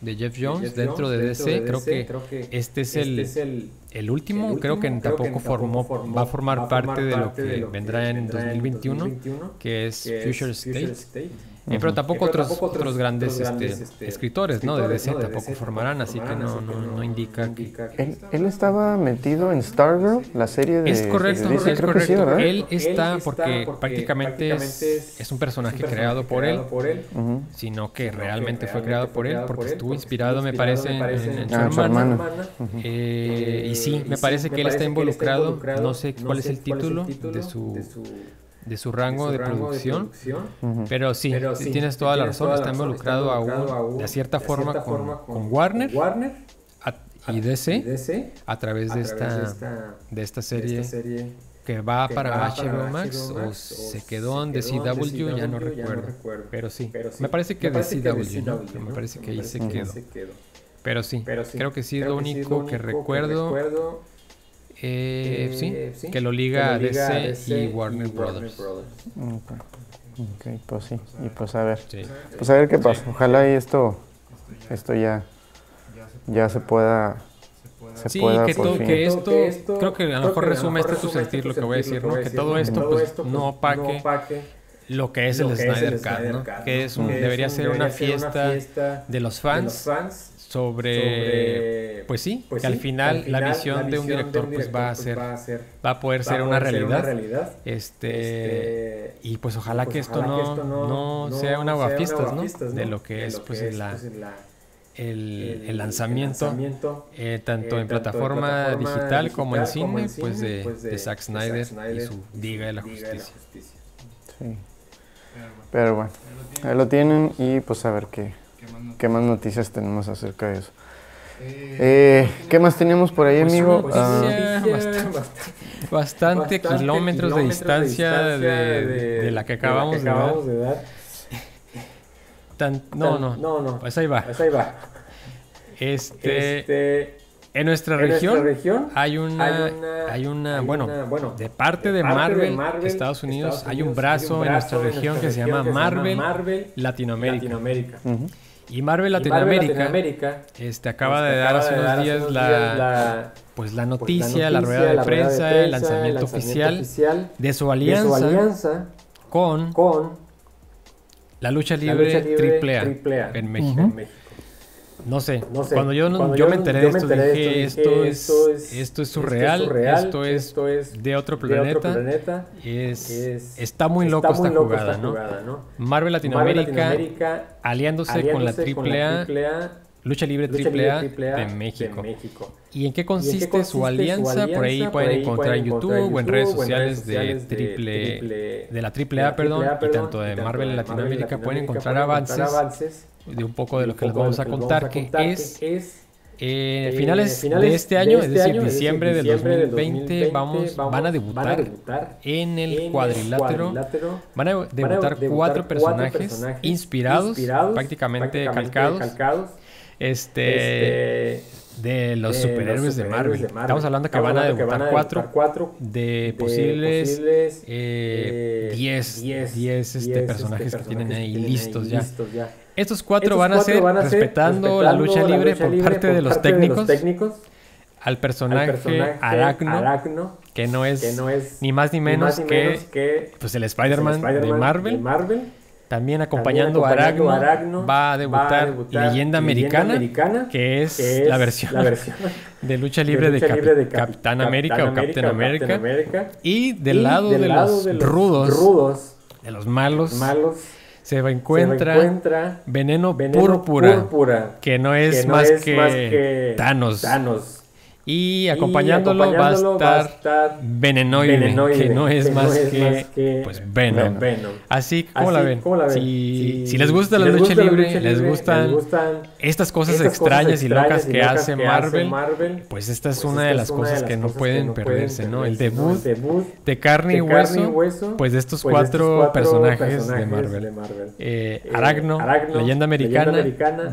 de Jeff Jones dentro de DC. Creo que este es el, el último. Creo que tampoco formó, va a formar parte de lo que vendrá en 2021, que es Future State. Eh, pero tampoco, otros, otros, grandes, este, este, escritores, ¿no? De DC tampoco formarán, así que no, no, no indica que... Él, él, estaba metido en Stargirl, la serie de... Es correcto, es correcto. él está porque prácticamente es, es un personaje creado por él, sino que realmente fue creado por él, porque estuvo inspirado, me parece, en, su hermana. Eh, y sí, me parece que él está involucrado, no sé cuál es el título de su de su rango de, producción, pero, sí, tienes toda la razón, está involucrado aún, de cierta, forma, con, Warner, y, DC, a través, de, esta, de esta serie, que va para HBO Max o se quedó en DCW, ya no recuerdo, pero sí, me parece que DCW, me parece que ahí se quedó. Pero sí, creo que sí, lo único que recuerdo eh, eh, sí, que lo liga, a DC, y Warner, Brothers. Okay. pues sí, y pues a ver, pues a ver qué pasa. Ojalá y esto, esto ya, ya se pueda se sí, pueda que, todo, que, esto, creo que a lo mejor resume este tu sentir lo que voy a decir, ¿no? Que todo esto pues, pues no opaque lo que es el Snyder Cut, ¿no? Que es un, debería ser una fiesta de los fans sobre, pues sí, pues que al final, la, visión de un director, pues va a ser, va a, poder ser una realidad, este, este, y pues ojalá, que, esto no, no, sea una guapistas, ¿no? De lo que es pues, pues la, el, el, lanzamiento, eh, tanto, en plataforma digital como, en cine, pues de, de, Zack Snyder, y su Diga de la Justicia. Sí. Pero bueno, ahí lo tienen y pues a ver qué ¿Qué más noticias tenemos acerca de eso? Eh, ¿Qué más tenemos por ahí, pues amigo? Ah, bastante, kilómetros, de distancia de, la que acabamos, de, dar. no, no, no, no, pues ahí va. Pues ahí va. Este, este en nuestra, región, hay, una, hay una, bueno, de parte de, Marvel, Estados, Unidos, hay un brazo, en nuestra región que se llama Marvel, Latinoamérica. Y Marvel Latinoamérica, este, acaba de dar hace unos días la, pues, la noticia, la, rueda de prensa, el lanzamiento, oficial, de su alianza, con, la lucha libre, AAA, en México. No sé, cuando yo, yo, me enteré de esto, dije, esto, es, esto es surreal, esto es, de otro planeta, es, está muy loco esta, jugada, ¿no? Marvel Latinoamérica, aliándose, con la AAA, Lucha Libre AAA, de, México. ¿Y en qué consiste, su, alianza? Por ahí pueden encontrar en YouTube o en redes sociales de, triple, de la AAA, perdón, y tanto de Marvel Latinoamérica pueden encontrar avances de un poco de lo que les vamos a contar, que, es, eh, eh, finales, de este año, es decir, diciembre del 2020, vamos, van a debutar, en el cuadrilátero. Van a debutar, cuatro, personajes, inspirados, prácticamente, calcados, este, este de los, superhéroes, de, Marvel. Estamos hablando que van a debutar cuatro, de, posibles 10 eh, este, personajes, que tienen ahí listos, ya. Estos cuatro, van, a ser, respetando, la lucha libre, por parte de los técnicos, al personaje, Aracno, que, no es, ni más ni menos, que, pues el Spider-Man de Marvel. También acompañando, a Aragno, va a debutar, Leyenda, Americana, que, es la versión, de lucha libre de, Capitán América o Captain América. Y del lado, de, los rudos, de los malos, se encuentra, veneno, púrpura, que no es, más, que Thanos. Y acompañándolo, va, a estar Venenoide, que no es, más, que, pues Venom. Así, ¿cómo, la ven? Si, les gusta la, lucha, libre, les gustan, estas cosas extrañas y locas que, hace Marvel, pues esta es una de las cosas que no pueden perderse, ¿no? El debut de carne y hueso, pues de estos pues cuatro personajes de Marvel. Eh, eh, Aragno, leyenda americana,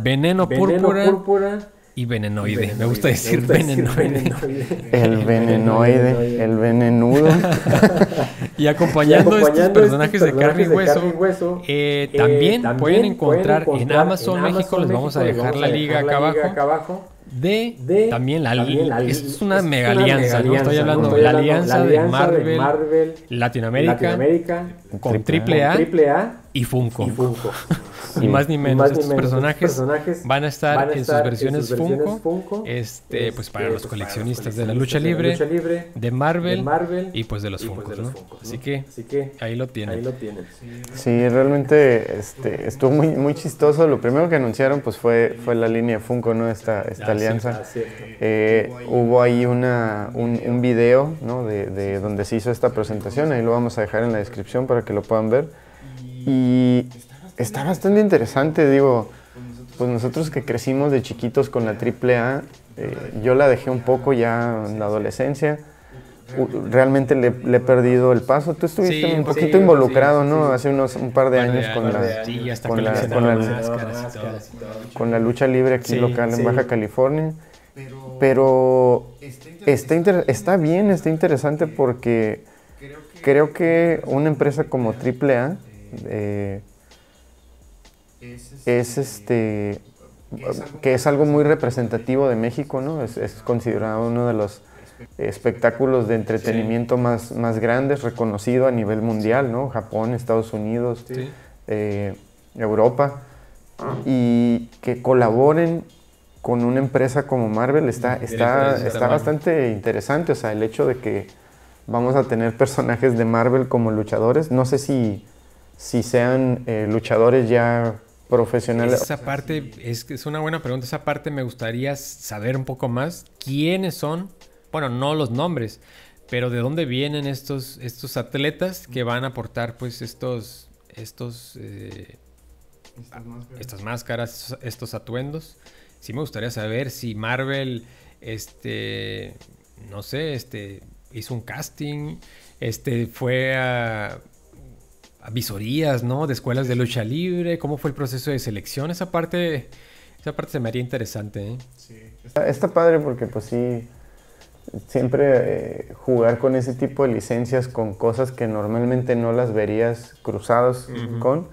Veneno Púrpura y venenoide. Me gusta decir venenoide. El venenoide, el venenudo. y acompañando, estos personajes, de carne y hueso, eh, eh, también, pueden encontrar, en Amazon, México, les vamos a dejar la liga acá abajo. De, también la, es una mega alianza, ¿no? Estoy hablando de la alianza, de, Marvel, Latinoamérica, con Triple A y Funko. Y, más ni menos, estos personajes, van a estar, en sus versiones, Funko, este, pues para los coleccionistas de la lucha libre, de, Marvel, y pues de los Funko, ¿no? Así que, ahí lo tienen. Sí, realmente este, estuvo muy, muy chistoso. Lo primero que anunciaron pues fue, fue la línea Funko, ¿no? Esta, esta ah, alianza. Eh, hubo ahí una, un, un video, ¿no? De, de donde se hizo esta presentación. Ahí lo vamos a dejar en la descripción para que lo puedan ver. Y está bastante interesante, digo, pues nosotros que crecimos de chiquitos con la AAA, eh, yo la dejé un poco ya en la adolescencia. Realmente le, he perdido el paso. Tú estuviste un poquito involucrado, ¿no? Hace unos un par de años con la, con, la, con, la, lucha libre aquí local en Baja California. Pero está, está bien, está interesante porque creo que una empresa como AAA eh, es este que es algo muy representativo de México, ¿no? Es, considerado uno de los espectáculos de entretenimiento más, más grandes, reconocido a nivel mundial, ¿no? Japón, Estados Unidos, eh, Europa. Y que colaboren con una empresa como Marvel está, está, está bastante interesante. O sea, el hecho de que vamos a tener personajes de Marvel como luchadores, no sé si si sean eh, luchadores ya profesionales. Esa parte es, es una buena pregunta. Esa parte me gustaría saber un poco más. ¿Quiénes son? Bueno, no los nombres, pero de dónde vienen estos, estos atletas que van a aportar pues estos, estos, eh, estas máscaras, estos atuendos. Sí me gustaría saber si Marvel, este, no sé, este, hizo un casting, este, fue a visorías, ¿no? De escuelas de lucha libre, cómo fue el proceso de selección, esa parte, esa parte se me haría interesante. ¿eh? Sí. Está, padre porque pues sí, siempre eh, jugar con ese tipo de licencias con cosas que normalmente no las verías cruzados con,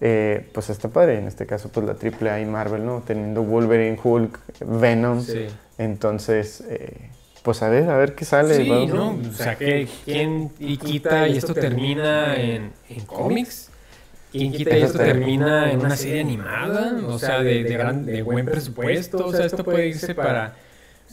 eh, pues está padre. En este caso pues la AAA y Marvel, ¿no? Teniendo Wolverine, Hulk, Venom. Sí. Entonces, eh, pues a ver, a ver qué sale. Sí, ¿no? O sea, que, ¿quién y quita y esto termina en, en cómics? ¿Quién quita y esto termina en una serie animada? O sea, de, de, gran, de buen presupuesto. O sea, esto puede irse para,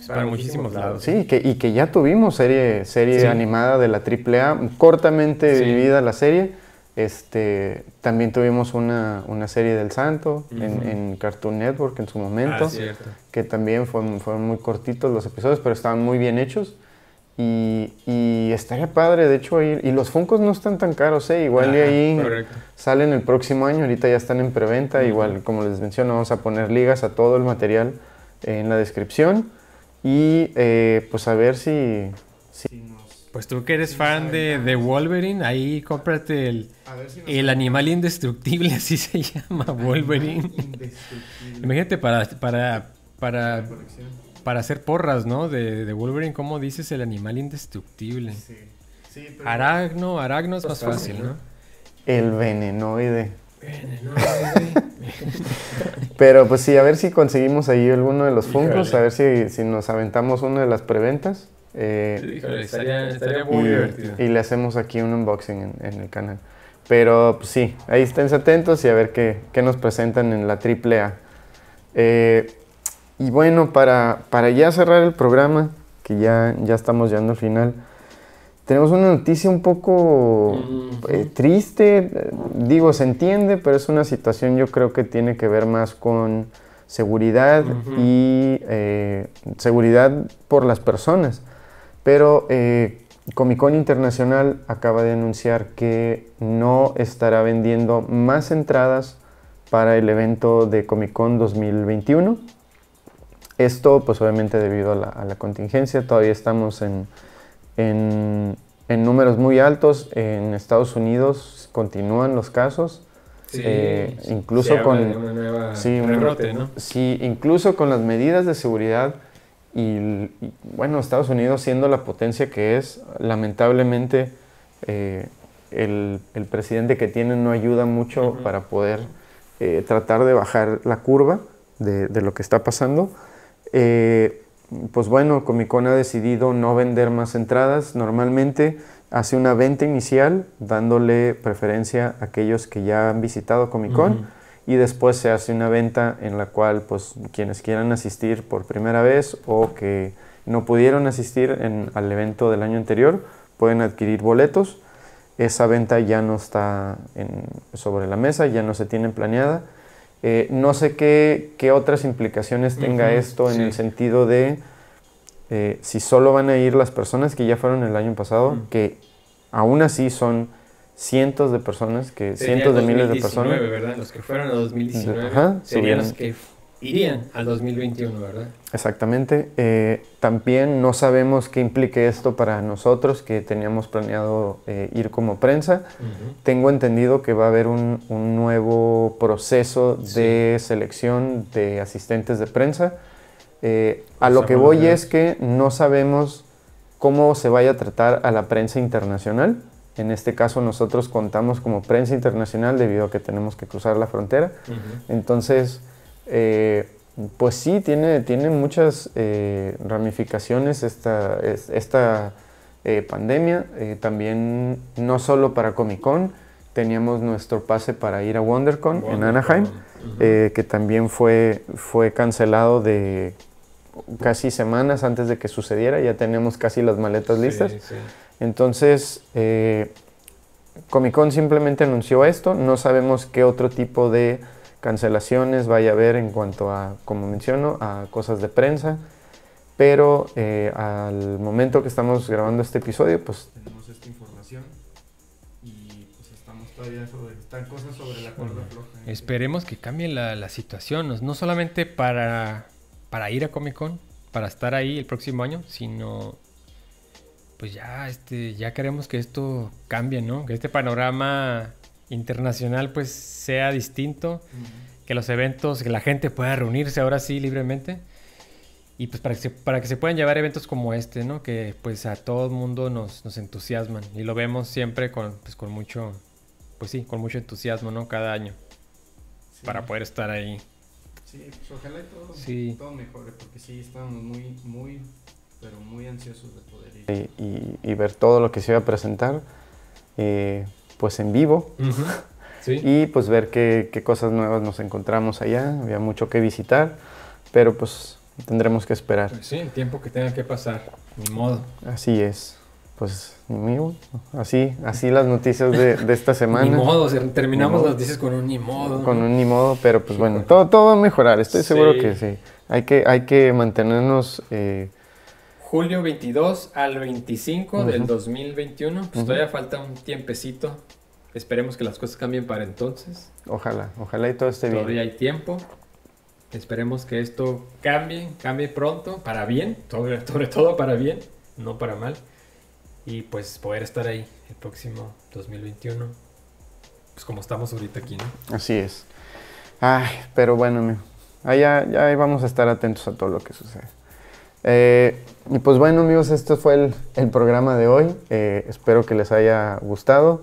para muchísimos lados. Sí, que, y que ya tuvimos serie, serie animada de la AAA, cortamente vivida la serie este, también tuvimos una, una serie del Santo en, Cartoon Network en su momento, ah, que también fueron, fueron, muy cortitos los episodios, pero estaban muy bien hechos. Y, y estaría padre, de hecho, ir. Y los Funcos no están tan caros, ¿eh? Igual y ahí salen el próximo año, ahorita ya están en preventa. Igual, como les menciono, vamos a poner ligas a todo el material en la descripción. Y eh, pues a ver si, si pues tú que eres fan de, de, Wolverine, ahí cómprate el, el animal indestructible, así se llama, Wolverine. Imagínate para, para, para, para hacer porras, ¿no? De, de, Wolverine, ¿cómo dices el animal indestructible? Sí. Aragno, Aragno es más fácil, ¿no? El venenoide. Venenoide. Pero pues sí, a ver si conseguimos ahí alguno de los Funkos, a ver si, si nos aventamos una de las preventas. Eh, estaría, muy y, divertido. Y le hacemos aquí un unboxing en, el canal. Pero pues, sí, ahí estén atentos y a ver qué, qué nos presentan en la AAA. Eh, y bueno, para, para, ya cerrar el programa, que ya, ya estamos llegando al final, tenemos una noticia un poco eh, triste. Digo, se entiende, pero es una situación yo creo que tiene que ver más con seguridad y eh, seguridad por las personas. Pero eh, Comic Con Internacional acaba de anunciar que no estará vendiendo más entradas para el evento de Comic Con 2021. Esto pues obviamente debido a la, contingencia, todavía estamos en, en, números muy altos. En Estados Unidos continúan los casos. Eh, incluso con sí, incluso con las medidas de seguridad y, bueno, Estados Unidos siendo la potencia que es, lamentablemente eh, el, presidente que tiene no ayuda mucho para poder eh, tratar de bajar la curva de, lo que está pasando. Eh, pues bueno, Comic Con ha decidido no vender más entradas. Normalmente hace una venta inicial dándole preferencia a aquellos que ya han visitado Comic Con y después se hace una venta en la cual pues quienes quieran asistir por primera vez o que no pudieron asistir al evento del año anterior pueden adquirir boletos. Esa venta ya no está sobre la mesa, ya no se tiene planeada. Eh, no sé qué, qué, otras implicaciones tenga esto en el sentido de eh, si solo van a ir las personas que ya fueron el año pasado, que aún así son cientos de personas, que cientos de miles de personas. ¿verdad? Los que fueron a 2019 serían los que irían al 2021, ¿verdad? Exactamente. Eh, también no sabemos qué implique esto para nosotros que teníamos planeado eh, ir como prensa. Tengo entendido que va a haber un, un nuevo proceso de selección de asistentes de prensa. Eh, a lo que voy es que no sabemos cómo se vaya a tratar a la prensa internacional. En este caso nosotros contamos como prensa internacional debido a que tenemos que cruzar la frontera. Entonces, eh, pues sí, tiene, tiene muchas eh, ramificaciones esta, esta eh, pandemia. también no solo para Comic Con, teníamos nuestro pase para ir a WonderCon, en Anaheim, que también fue, fue cancelado de casi semanas antes de que sucediera. Ya tenemos casi las maletas listas. Entonces, eh, Comic Con simplemente anunció esto, no sabemos qué otro tipo de cancelaciones vaya a haber en cuanto a, como menciono, a cosas de prensa, pero eh, al momento que estamos grabando este episodio, pues tenemos esta información y pues estamos todavía sobre, están cosas sobre la cuerda floja. Esperemos que cambie la, la situación, no solamente para, para ir a Comic Con, para estar ahí el próximo año, sino pues ya, este, ya queremos que esto cambie, ¿no? Que este panorama internacional pues sea distinto, que los eventos, que la gente pueda reunirse ahora sí libremente y pues para que se, para que se puedan llevar eventos como este, ¿no? Que pues a todo el mundo nos, nos entusiasman y lo vemos siempre con, pues, con mucho, pues sí, con mucho entusiasmo, ¿no? Cada año para poder estar ahí. Sí, pues ojalá y todo, sí. todo mejore porque sí, estamos muy, muy pero muy ansiosos de poder ir. Y, ver todo lo que se iba a presentar, eh, pues en vivo. Y pues ver qué, qué, cosas nuevas nos encontramos allá. Había mucho que visitar, pero pues tendremos que esperar. Pues sí, el tiempo que tenga que pasar, ni modo. Así es. Pues ni modo. Así, así las noticias de, de esta semana. ni modo, terminamos las noticias con un ni modo. Con un ni modo, pero pues bueno, todo, todo va a mejorar, estoy seguro que sí. Hay que, hay que mantenernos eh, julio 22 al 25 del 2021. Pues todavía falta un tiempecito. Esperemos que las cosas cambien para entonces. Ojalá, ojalá y todo esté bien. Todavía hay tiempo. Esperemos que esto cambie, cambie pronto, para bien, sobre, todo para bien, no para mal. Y pues poder estar ahí el próximo 2021, pues como estamos ahorita aquí, ¿no? Así es. Ay, pero bueno, allá ya vamos a estar atentos a todo lo que sucede. Eh, y pues bueno amigos, esto fue el, programa de hoy. Eh, espero que les haya gustado.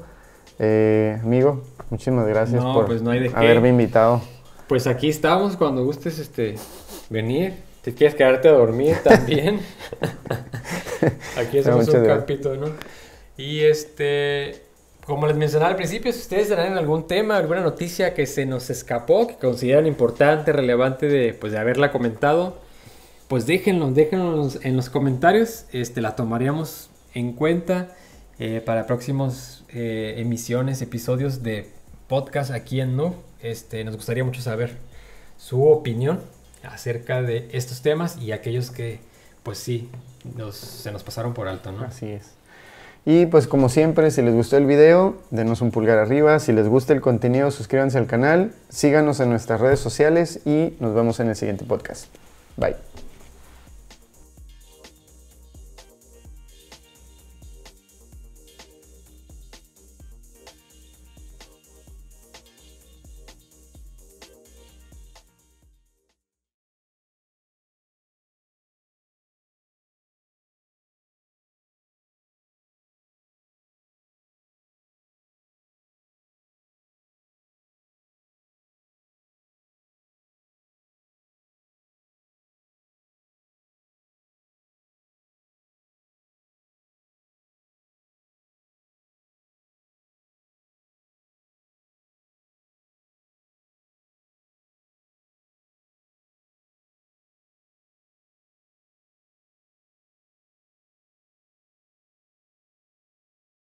Eh, amigo, muchísimas gracias por pues haberme invitado. Pues aquí estamos cuando gustes este, venir. Si quieres quedarte a dormir también. aquí hacemos un capítulo, ¿no? Y este, como les mencionaba al principio, si ustedes tienen algún tema, alguna noticia que se nos escapó, que consideran importante, relevante de, pues, de haberla comentado, pues déjenlo, déjenlo en los comentarios. Este, la tomaríamos en cuenta eh, para próximos eh, emisiones, episodios de podcast aquí en Nu. Este, nos gustaría mucho saber su opinión acerca de estos temas y aquellos que, pues sí, se nos pasaron por alto, ¿no? Así es. Y pues como siempre, si les gustó el video, denos un pulgar arriba. Si les gusta el contenido, suscríbanse al canal, síganos en nuestras redes sociales y nos vemos en el siguiente podcast. Bye.